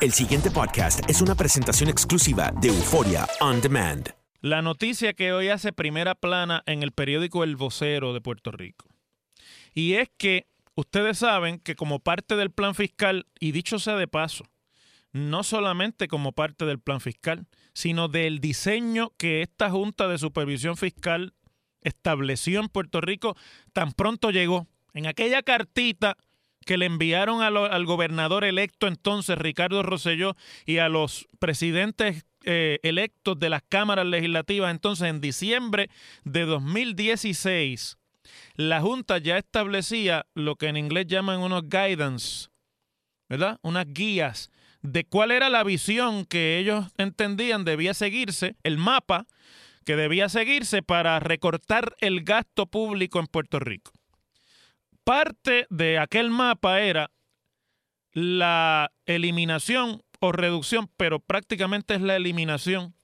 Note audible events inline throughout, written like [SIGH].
El siguiente podcast es una presentación exclusiva de Euforia On Demand. La noticia que hoy hace primera plana en el periódico El Vocero de Puerto Rico. Y es que ustedes saben que como parte del plan fiscal, y dicho sea de paso, no solamente como parte del plan fiscal, sino del diseño que esta Junta de Supervisión Fiscal estableció en Puerto Rico tan pronto llegó. En aquella cartita que le enviaron al gobernador electo entonces, Ricardo Rosselló, y a los presidentes eh, electos de las cámaras legislativas entonces en diciembre de 2016, la Junta ya establecía lo que en inglés llaman unos guidance, ¿verdad? Unas guías de cuál era la visión que ellos entendían debía seguirse, el mapa que debía seguirse para recortar el gasto público en Puerto Rico. Parte de aquel mapa era la eliminación o reducción, pero prácticamente es la eliminación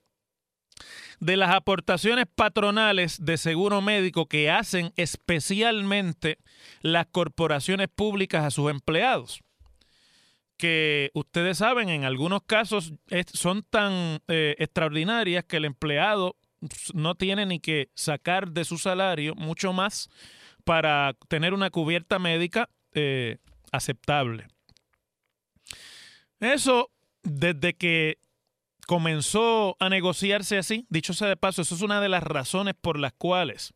de las aportaciones patronales de seguro médico que hacen especialmente las corporaciones públicas a sus empleados. Que ustedes saben, en algunos casos son tan eh, extraordinarias que el empleado no tiene ni que sacar de su salario mucho más para tener una cubierta médica eh, aceptable. Eso, desde que comenzó a negociarse así, dicho sea de paso, eso es una de las razones por las cuales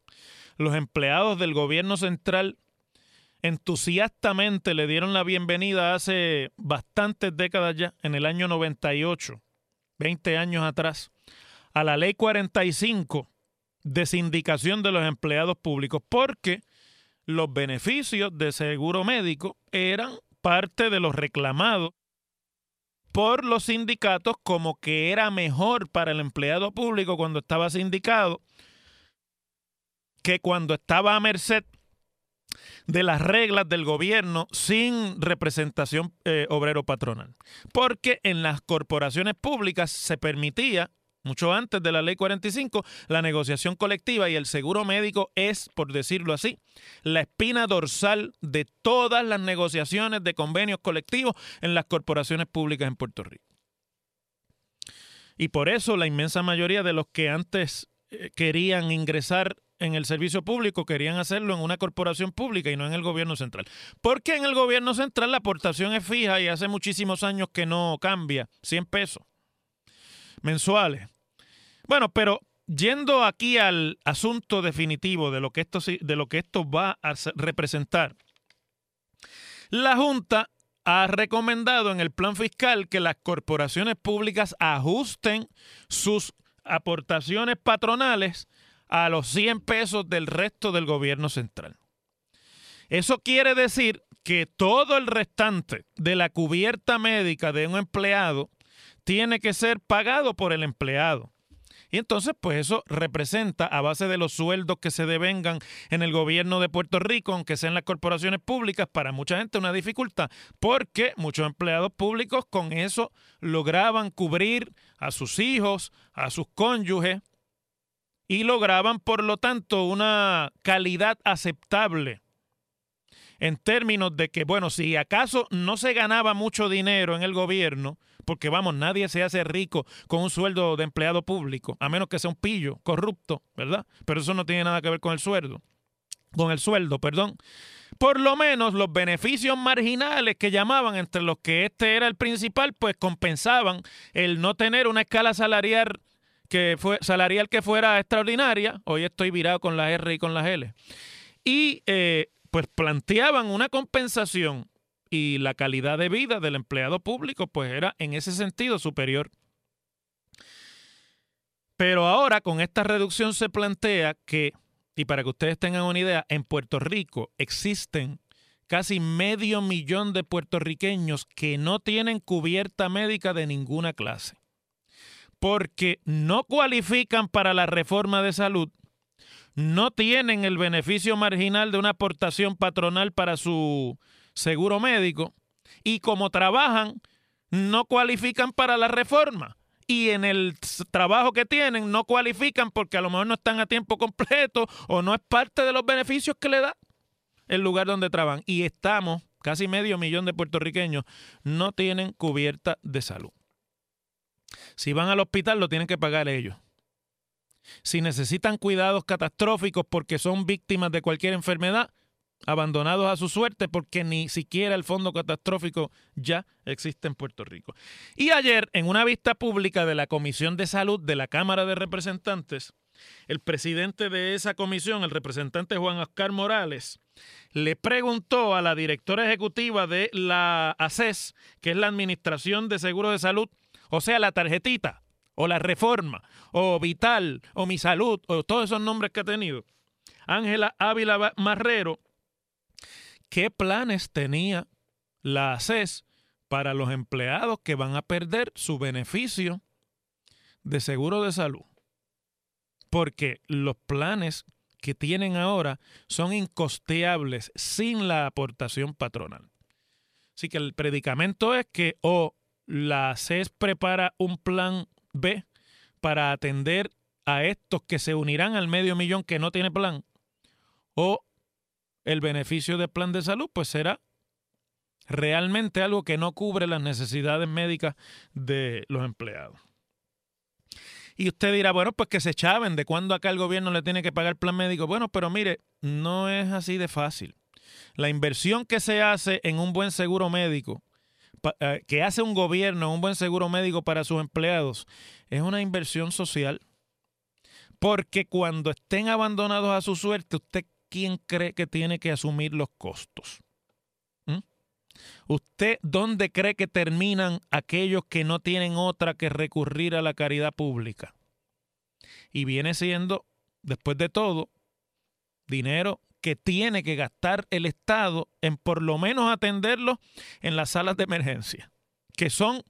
los empleados del gobierno central entusiastamente le dieron la bienvenida hace bastantes décadas ya, en el año 98, 20 años atrás, a la ley 45 de sindicación de los empleados públicos, porque los beneficios de seguro médico eran parte de los reclamados por los sindicatos como que era mejor para el empleado público cuando estaba sindicado que cuando estaba a merced de las reglas del gobierno sin representación eh, obrero patronal. Porque en las corporaciones públicas se permitía mucho antes de la ley 45, la negociación colectiva y el seguro médico es, por decirlo así, la espina dorsal de todas las negociaciones de convenios colectivos en las corporaciones públicas en Puerto Rico. Y por eso la inmensa mayoría de los que antes eh, querían ingresar en el servicio público querían hacerlo en una corporación pública y no en el gobierno central. Porque en el gobierno central la aportación es fija y hace muchísimos años que no cambia, 100 pesos mensuales. Bueno, pero yendo aquí al asunto definitivo de lo que esto, de lo que esto va a se- representar, la Junta ha recomendado en el plan fiscal que las corporaciones públicas ajusten sus aportaciones patronales a los 100 pesos del resto del gobierno central. Eso quiere decir que todo el restante de la cubierta médica de un empleado tiene que ser pagado por el empleado. Y entonces, pues eso representa, a base de los sueldos que se devengan en el gobierno de Puerto Rico, aunque sean las corporaciones públicas, para mucha gente una dificultad, porque muchos empleados públicos con eso lograban cubrir a sus hijos, a sus cónyuges, y lograban, por lo tanto, una calidad aceptable en términos de que, bueno, si acaso no se ganaba mucho dinero en el gobierno, porque vamos, nadie se hace rico con un sueldo de empleado público, a menos que sea un pillo corrupto, ¿verdad? Pero eso no tiene nada que ver con el sueldo. Con el sueldo, perdón. Por lo menos los beneficios marginales que llamaban, entre los que este era el principal, pues compensaban el no tener una escala salarial que fue salarial que fuera extraordinaria. Hoy estoy virado con la R y con las L. Y eh, pues planteaban una compensación y la calidad de vida del empleado público pues era en ese sentido superior. Pero ahora con esta reducción se plantea que, y para que ustedes tengan una idea, en Puerto Rico existen casi medio millón de puertorriqueños que no tienen cubierta médica de ninguna clase, porque no cualifican para la reforma de salud no tienen el beneficio marginal de una aportación patronal para su seguro médico y como trabajan, no cualifican para la reforma. Y en el trabajo que tienen no cualifican porque a lo mejor no están a tiempo completo o no es parte de los beneficios que le da el lugar donde trabajan. Y estamos, casi medio millón de puertorriqueños no tienen cubierta de salud. Si van al hospital lo tienen que pagar ellos si necesitan cuidados catastróficos porque son víctimas de cualquier enfermedad, abandonados a su suerte porque ni siquiera el fondo catastrófico ya existe en Puerto Rico. Y ayer, en una vista pública de la Comisión de Salud de la Cámara de Representantes, el presidente de esa comisión, el representante Juan Oscar Morales, le preguntó a la directora ejecutiva de la ACES, que es la Administración de Seguro de Salud, o sea, la tarjetita, o la reforma, o Vital, o Mi Salud, o todos esos nombres que ha tenido, Ángela Ávila Marrero, ¿qué planes tenía la ACES para los empleados que van a perder su beneficio de seguro de salud? Porque los planes que tienen ahora son incosteables sin la aportación patronal. Así que el predicamento es que o la ACES prepara un plan B para atender a estos que se unirán al medio millón que no tiene plan, o el beneficio del plan de salud, pues será realmente algo que no cubre las necesidades médicas de los empleados. Y usted dirá, bueno, pues que se chaven de cuándo acá el gobierno le tiene que pagar plan médico. Bueno, pero mire, no es así de fácil. La inversión que se hace en un buen seguro médico que hace un gobierno, un buen seguro médico para sus empleados, es una inversión social. Porque cuando estén abandonados a su suerte, ¿usted quién cree que tiene que asumir los costos? ¿Mm? ¿Usted dónde cree que terminan aquellos que no tienen otra que recurrir a la caridad pública? Y viene siendo, después de todo, dinero que tiene que gastar el Estado en por lo menos atenderlo en las salas de emergencia, que son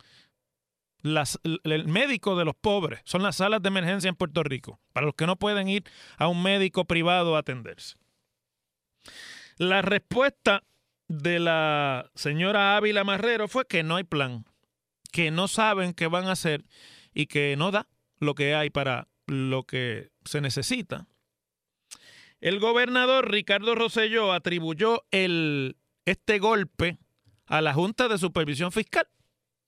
las, el médico de los pobres, son las salas de emergencia en Puerto Rico, para los que no pueden ir a un médico privado a atenderse. La respuesta de la señora Ávila Marrero fue que no hay plan, que no saben qué van a hacer y que no da lo que hay para lo que se necesita. El gobernador Ricardo Rosselló atribuyó el, este golpe a la Junta de Supervisión Fiscal.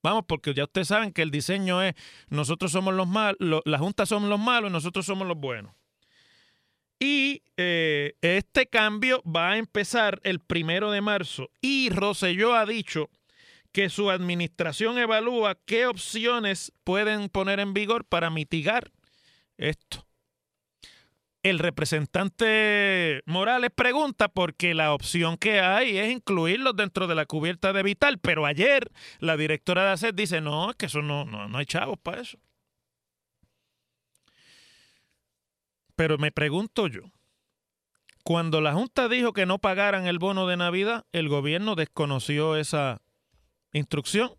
Vamos, porque ya ustedes saben que el diseño es nosotros somos los malos, la Junta somos los malos y nosotros somos los buenos. Y eh, este cambio va a empezar el primero de marzo. Y Rosselló ha dicho que su administración evalúa qué opciones pueden poner en vigor para mitigar esto. El representante Morales pregunta porque la opción que hay es incluirlos dentro de la cubierta de Vital, pero ayer la directora de ACED dice, no, es que eso no, no, no hay chavos para eso. Pero me pregunto yo, cuando la Junta dijo que no pagaran el bono de Navidad, el gobierno desconoció esa instrucción,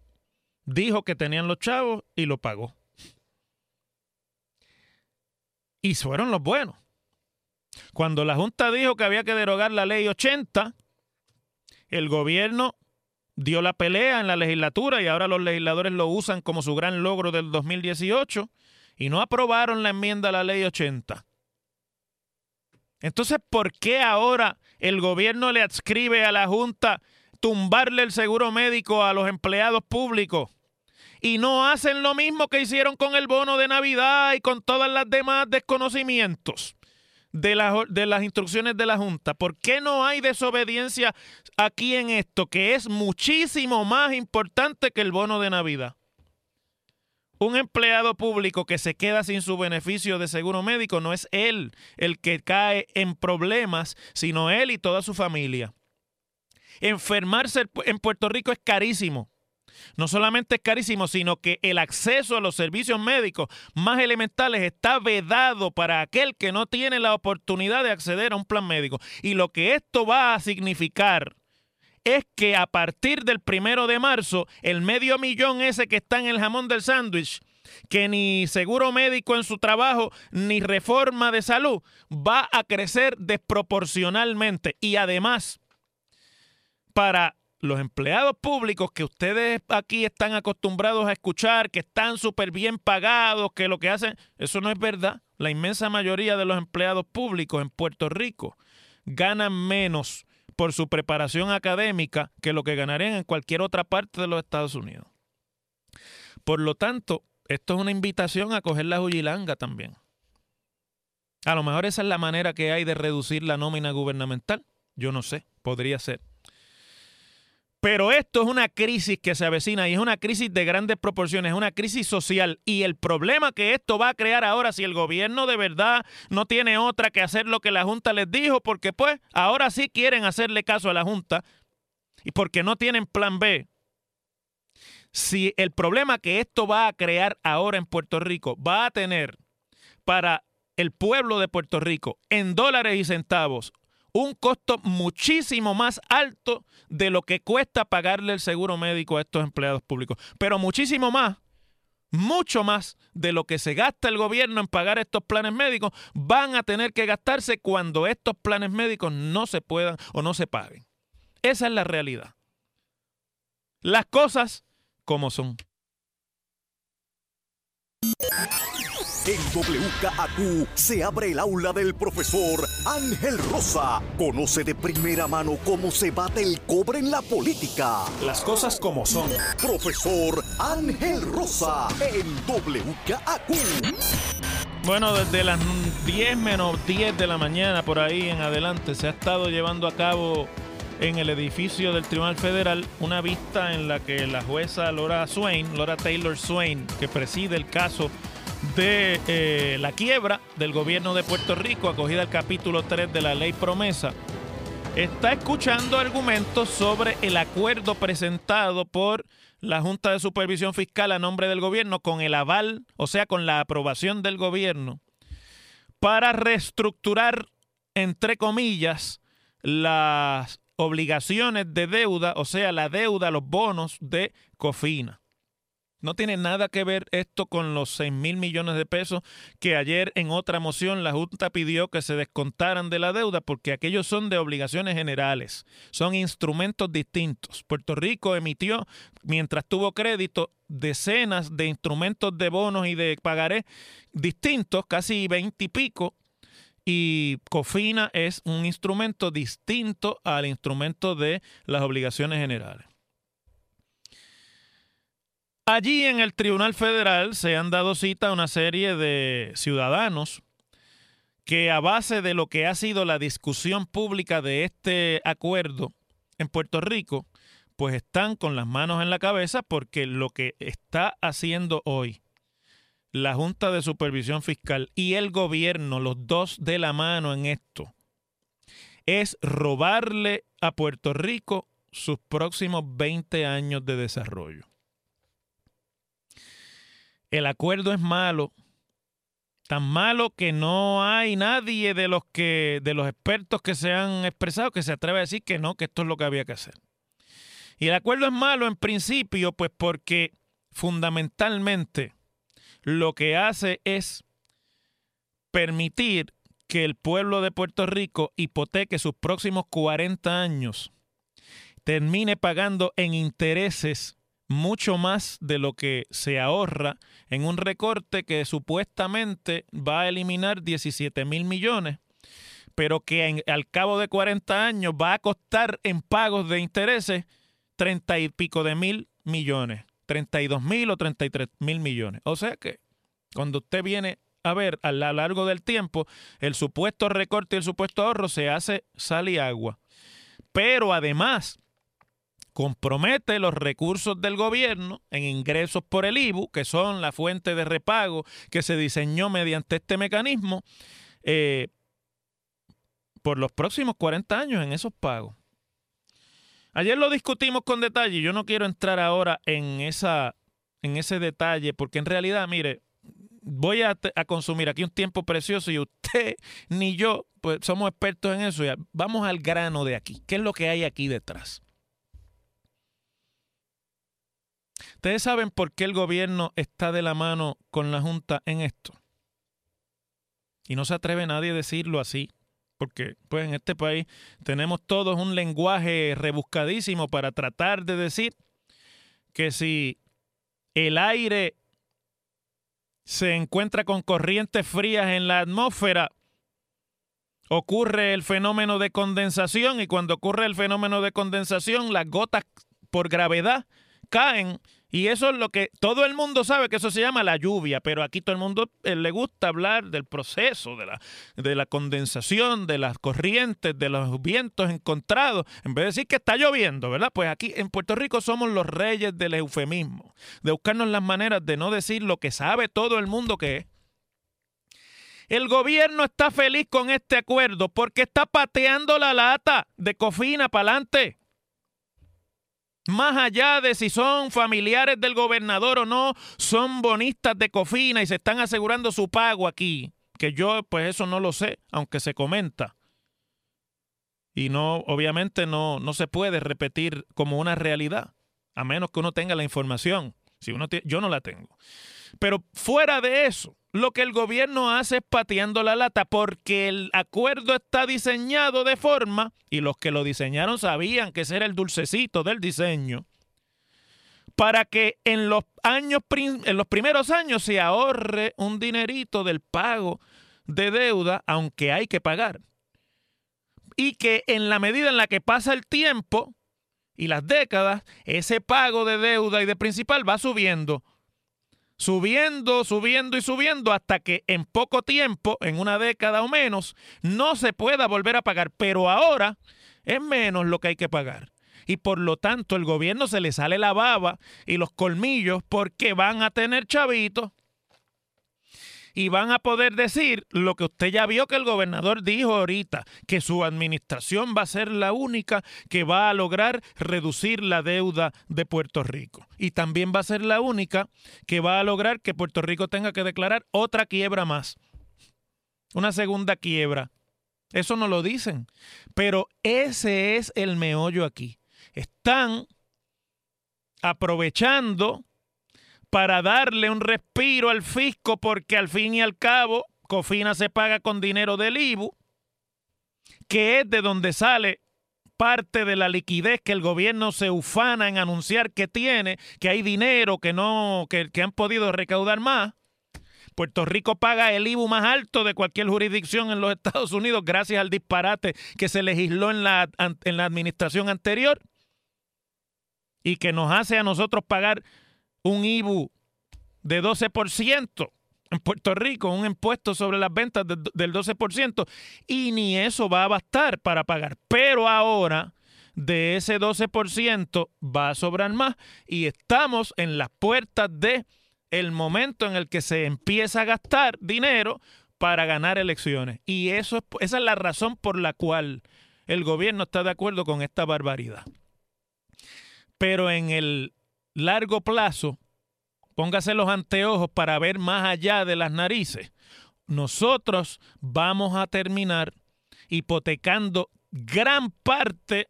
dijo que tenían los chavos y lo pagó. Y fueron los buenos. Cuando la Junta dijo que había que derogar la ley 80, el gobierno dio la pelea en la legislatura y ahora los legisladores lo usan como su gran logro del 2018 y no aprobaron la enmienda a la ley 80. Entonces, ¿por qué ahora el gobierno le adscribe a la Junta tumbarle el seguro médico a los empleados públicos? Y no hacen lo mismo que hicieron con el bono de Navidad y con todas las demás desconocimientos de, de las instrucciones de la Junta. ¿Por qué no hay desobediencia aquí en esto, que es muchísimo más importante que el bono de Navidad? Un empleado público que se queda sin su beneficio de seguro médico no es él el que cae en problemas, sino él y toda su familia. Enfermarse en Puerto Rico es carísimo. No solamente es carísimo, sino que el acceso a los servicios médicos más elementales está vedado para aquel que no tiene la oportunidad de acceder a un plan médico. Y lo que esto va a significar es que a partir del primero de marzo, el medio millón ese que está en el jamón del sándwich, que ni seguro médico en su trabajo, ni reforma de salud, va a crecer desproporcionalmente. Y además, para los empleados públicos que ustedes aquí están acostumbrados a escuchar, que están súper bien pagados, que lo que hacen, eso no es verdad. La inmensa mayoría de los empleados públicos en Puerto Rico ganan menos por su preparación académica que lo que ganarían en cualquier otra parte de los Estados Unidos. Por lo tanto, esto es una invitación a coger la juyilanga también. A lo mejor esa es la manera que hay de reducir la nómina gubernamental. Yo no sé, podría ser. Pero esto es una crisis que se avecina y es una crisis de grandes proporciones, es una crisis social. Y el problema que esto va a crear ahora, si el gobierno de verdad no tiene otra que hacer lo que la Junta les dijo, porque pues ahora sí quieren hacerle caso a la Junta y porque no tienen plan B. Si el problema que esto va a crear ahora en Puerto Rico va a tener para el pueblo de Puerto Rico en dólares y centavos un costo muchísimo más alto de lo que cuesta pagarle el seguro médico a estos empleados públicos. Pero muchísimo más, mucho más de lo que se gasta el gobierno en pagar estos planes médicos, van a tener que gastarse cuando estos planes médicos no se puedan o no se paguen. Esa es la realidad. Las cosas como son. En WKAQ se abre el aula del profesor Ángel Rosa. Conoce de primera mano cómo se bate el cobre en la política. Las cosas como son. Profesor Ángel Rosa en WKAQ. Bueno, desde las 10 menos 10 de la mañana por ahí en adelante se ha estado llevando a cabo en el edificio del Tribunal Federal una vista en la que la jueza Laura Swain, Laura Taylor Swain, que preside el caso de eh, la quiebra del gobierno de Puerto Rico, acogida al capítulo 3 de la ley promesa, está escuchando argumentos sobre el acuerdo presentado por la Junta de Supervisión Fiscal a nombre del gobierno con el aval, o sea, con la aprobación del gobierno, para reestructurar, entre comillas, las obligaciones de deuda, o sea, la deuda, los bonos de Cofina. No tiene nada que ver esto con los 6 mil millones de pesos que ayer en otra moción la Junta pidió que se descontaran de la deuda porque aquellos son de obligaciones generales, son instrumentos distintos. Puerto Rico emitió, mientras tuvo crédito, decenas de instrumentos de bonos y de pagarés distintos, casi 20 y pico, y COFINA es un instrumento distinto al instrumento de las obligaciones generales. Allí en el Tribunal Federal se han dado cita a una serie de ciudadanos que a base de lo que ha sido la discusión pública de este acuerdo en Puerto Rico, pues están con las manos en la cabeza porque lo que está haciendo hoy la Junta de Supervisión Fiscal y el gobierno, los dos de la mano en esto, es robarle a Puerto Rico sus próximos 20 años de desarrollo. El acuerdo es malo, tan malo que no hay nadie de los que de los expertos que se han expresado que se atreve a decir que no, que esto es lo que había que hacer. Y el acuerdo es malo en principio, pues porque fundamentalmente lo que hace es permitir que el pueblo de Puerto Rico hipoteque sus próximos 40 años, termine pagando en intereses mucho más de lo que se ahorra en un recorte que supuestamente va a eliminar 17 mil millones, pero que al cabo de 40 años va a costar en pagos de intereses 30 y pico de mil millones, 32 mil o 33 mil millones. O sea que cuando usted viene a ver a lo largo del tiempo, el supuesto recorte y el supuesto ahorro se hace sal y agua. Pero además, compromete los recursos del gobierno en ingresos por el IBU, que son la fuente de repago que se diseñó mediante este mecanismo, eh, por los próximos 40 años en esos pagos. Ayer lo discutimos con detalle, yo no quiero entrar ahora en, esa, en ese detalle, porque en realidad, mire, voy a, consumir aquí un tiempo precioso y usted [LAUGHS] ni yo, pues somos expertos en eso. Vamos al grano de aquí. ¿Qué es lo que hay aquí detrás? Ustedes saben por qué el gobierno está de la mano con la Junta en esto. Y no se atreve nadie a decirlo así, porque pues en este país tenemos todos un lenguaje rebuscadísimo para tratar de decir que si el aire se encuentra con corrientes frías en la atmósfera, ocurre el fenómeno de condensación y cuando ocurre el fenómeno de condensación, las gotas por gravedad caen y eso es lo que todo el mundo sabe que eso se llama la lluvia, pero aquí todo el mundo eh, le gusta hablar del proceso, de la, de la condensación, de las corrientes, de los vientos encontrados, en vez de decir que está lloviendo, ¿verdad? Pues aquí en Puerto Rico somos los reyes del eufemismo, de buscarnos las maneras de no decir lo que sabe todo el mundo que es. El gobierno está feliz con este acuerdo porque está pateando la lata de cofina para adelante más allá de si son familiares del gobernador o no, son bonistas de Cofina y se están asegurando su pago aquí. Que yo, pues eso no lo sé, aunque se comenta. Y no, obviamente no, no se puede repetir como una realidad, a menos que uno tenga la información. Si uno yo no la tengo. Pero fuera de eso, lo que el gobierno hace es pateando la lata porque el acuerdo está diseñado de forma, y los que lo diseñaron sabían que ese era el dulcecito del diseño, para que en los, años, en los primeros años se ahorre un dinerito del pago de deuda, aunque hay que pagar. Y que en la medida en la que pasa el tiempo y las décadas, ese pago de deuda y de principal va subiendo subiendo, subiendo y subiendo hasta que en poco tiempo, en una década o menos, no se pueda volver a pagar. Pero ahora es menos lo que hay que pagar. Y por lo tanto el gobierno se le sale la baba y los colmillos porque van a tener chavitos y van a poder decir lo que usted ya vio que el gobernador dijo ahorita, que su administración va a ser la única que va a lograr reducir la deuda de Puerto Rico. Y también va a ser la única que va a lograr que Puerto Rico tenga que declarar otra quiebra más. Una segunda quiebra. Eso no lo dicen. Pero ese es el meollo aquí. Están aprovechando para darle un respiro al fisco porque al fin y al cabo Cofina se paga con dinero del IBU, que es de donde sale parte de la liquidez que el gobierno se ufana en anunciar que tiene, que hay dinero que no que, han podido recaudar más. Puerto Rico paga el IBU más alto de cualquier jurisdicción en los Estados Unidos gracias al disparate que se legisló en la, en la administración anterior y que nos hace a nosotros pagar un IBU de 12% en Puerto Rico, un impuesto sobre las ventas del 12%, y ni eso va a bastar para pagar. Pero ahora de ese 12% va a sobrar más y estamos en las puertas de el momento en el que se empieza a gastar dinero para ganar elecciones. Y eso es, esa es la razón por la cual el gobierno está de acuerdo con esta barbaridad. Pero en el largo plazo, póngase los anteojos para ver más allá de las narices. Nosotros vamos a terminar hipotecando gran parte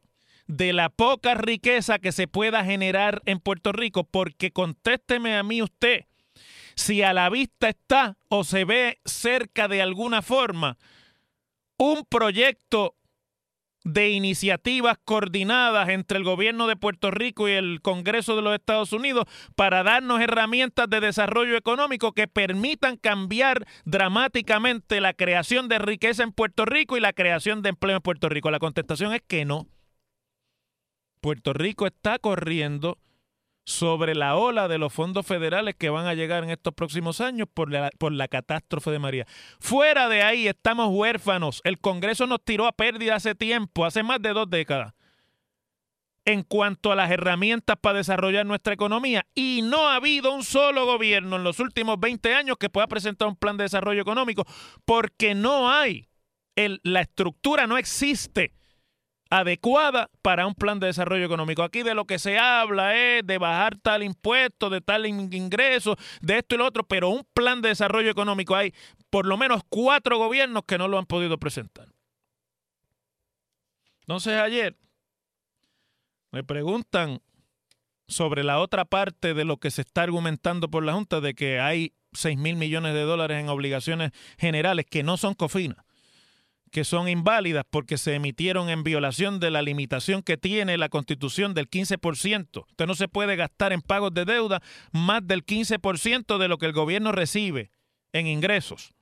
de la poca riqueza que se pueda generar en Puerto Rico, porque contésteme a mí usted, si a la vista está o se ve cerca de alguna forma un proyecto de iniciativas coordinadas entre el gobierno de Puerto Rico y el Congreso de los Estados Unidos para darnos herramientas de desarrollo económico que permitan cambiar dramáticamente la creación de riqueza en Puerto Rico y la creación de empleo en Puerto Rico. La contestación es que no. Puerto Rico está corriendo sobre la ola de los fondos federales que van a llegar en estos próximos años por la, por la catástrofe de María. Fuera de ahí estamos huérfanos. El Congreso nos tiró a pérdida hace tiempo, hace más de dos décadas, en cuanto a las herramientas para desarrollar nuestra economía. Y no ha habido un solo gobierno en los últimos 20 años que pueda presentar un plan de desarrollo económico porque no hay. La estructura no existe adecuada para un plan de desarrollo económico. Aquí de lo que se habla es de bajar tal impuesto, de tal ingreso, de esto y lo otro, pero un plan de desarrollo económico hay por lo menos cuatro gobiernos que no lo han podido presentar. Entonces ayer me preguntan sobre la otra parte de lo que se está argumentando por la Junta de que hay 6 mil millones de dólares en obligaciones generales que no son cofinas que son inválidas porque se emitieron en violación de la limitación que tiene la Constitución del 15%. Usted no se puede gastar en pagos de deuda más del 15% de lo que el gobierno recibe en ingresos.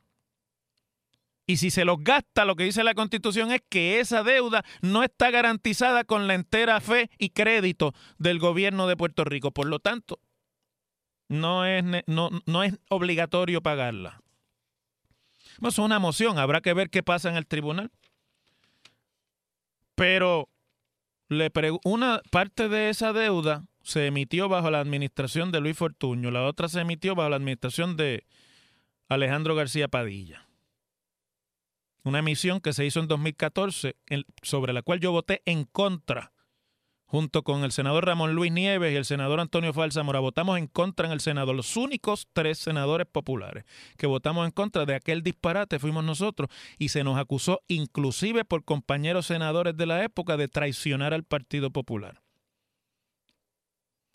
Y si se los gasta, lo que dice la Constitución es que esa deuda no está garantizada con la entera fe y crédito del gobierno de Puerto Rico. Por lo tanto, no es, no, no es obligatorio pagarla es una moción, habrá que ver qué pasa en el tribunal. Pero le una parte de esa deuda se emitió bajo la administración de Luis Fortuño, la otra se emitió bajo la administración de Alejandro García Padilla. Una emisión que se hizo en 2014 sobre la cual yo voté en contra junto con el senador Ramón Luis Nieves y el senador Antonio Falsamora, votamos en contra en el Senado. Los únicos tres senadores populares que votamos en contra de aquel disparate fuimos nosotros y se nos acusó inclusive por compañeros senadores de la época de traicionar al Partido Popular.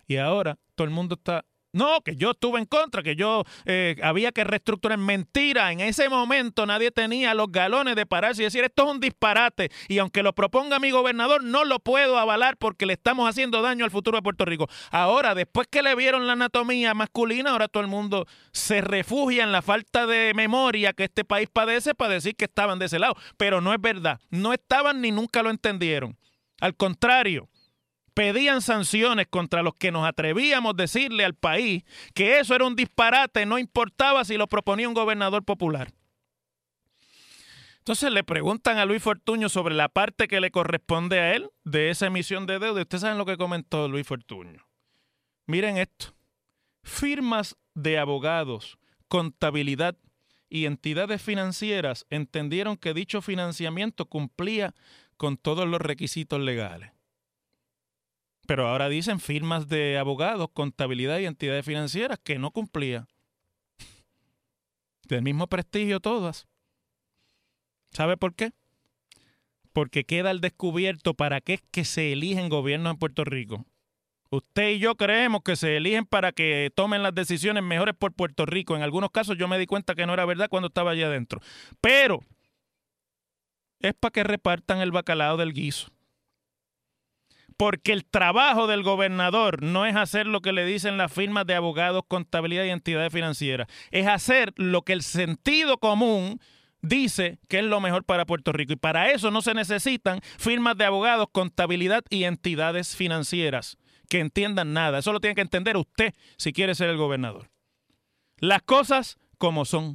Y ahora todo el mundo está no, que yo estuve en contra, que yo eh, había que reestructurar. Mentira, en ese momento nadie tenía los galones de pararse y decir esto es un disparate. Y aunque lo proponga mi gobernador, no lo puedo avalar porque le estamos haciendo daño al futuro de Puerto Rico. Ahora, después que le vieron la anatomía masculina, ahora todo el mundo se refugia en la falta de memoria que este país padece para decir que estaban de ese lado. Pero no es verdad. No estaban ni nunca lo entendieron. Al contrario pedían sanciones contra los que nos atrevíamos a decirle al país que eso era un disparate, no importaba si lo proponía un gobernador popular. Entonces le preguntan a Luis Fortuño sobre la parte que le corresponde a él de esa emisión de deuda. Ustedes saben lo que comentó Luis Fortuño. Miren esto. Firmas de abogados, contabilidad y entidades financieras entendieron que dicho financiamiento cumplía con todos los requisitos legales. Pero ahora dicen firmas de abogados, contabilidad y entidades financieras que no cumplía. Del mismo prestigio todas. ¿Sabe por qué? Porque queda al descubierto para qué es que se eligen gobiernos en Puerto Rico. Usted y yo creemos que se eligen para que tomen las decisiones mejores por Puerto Rico. En algunos casos yo me di cuenta que no era verdad cuando estaba allá adentro. Pero es para que repartan el bacalao del guiso porque el trabajo del gobernador no es hacer lo que le dicen las firmas de abogados, contabilidad y entidades financieras, es hacer lo que el sentido común dice que es lo mejor para Puerto Rico. Y para eso no se necesitan firmas de abogados, contabilidad y entidades financieras que entiendan nada. Eso lo tiene que entender usted si quiere ser el gobernador. Las cosas como son.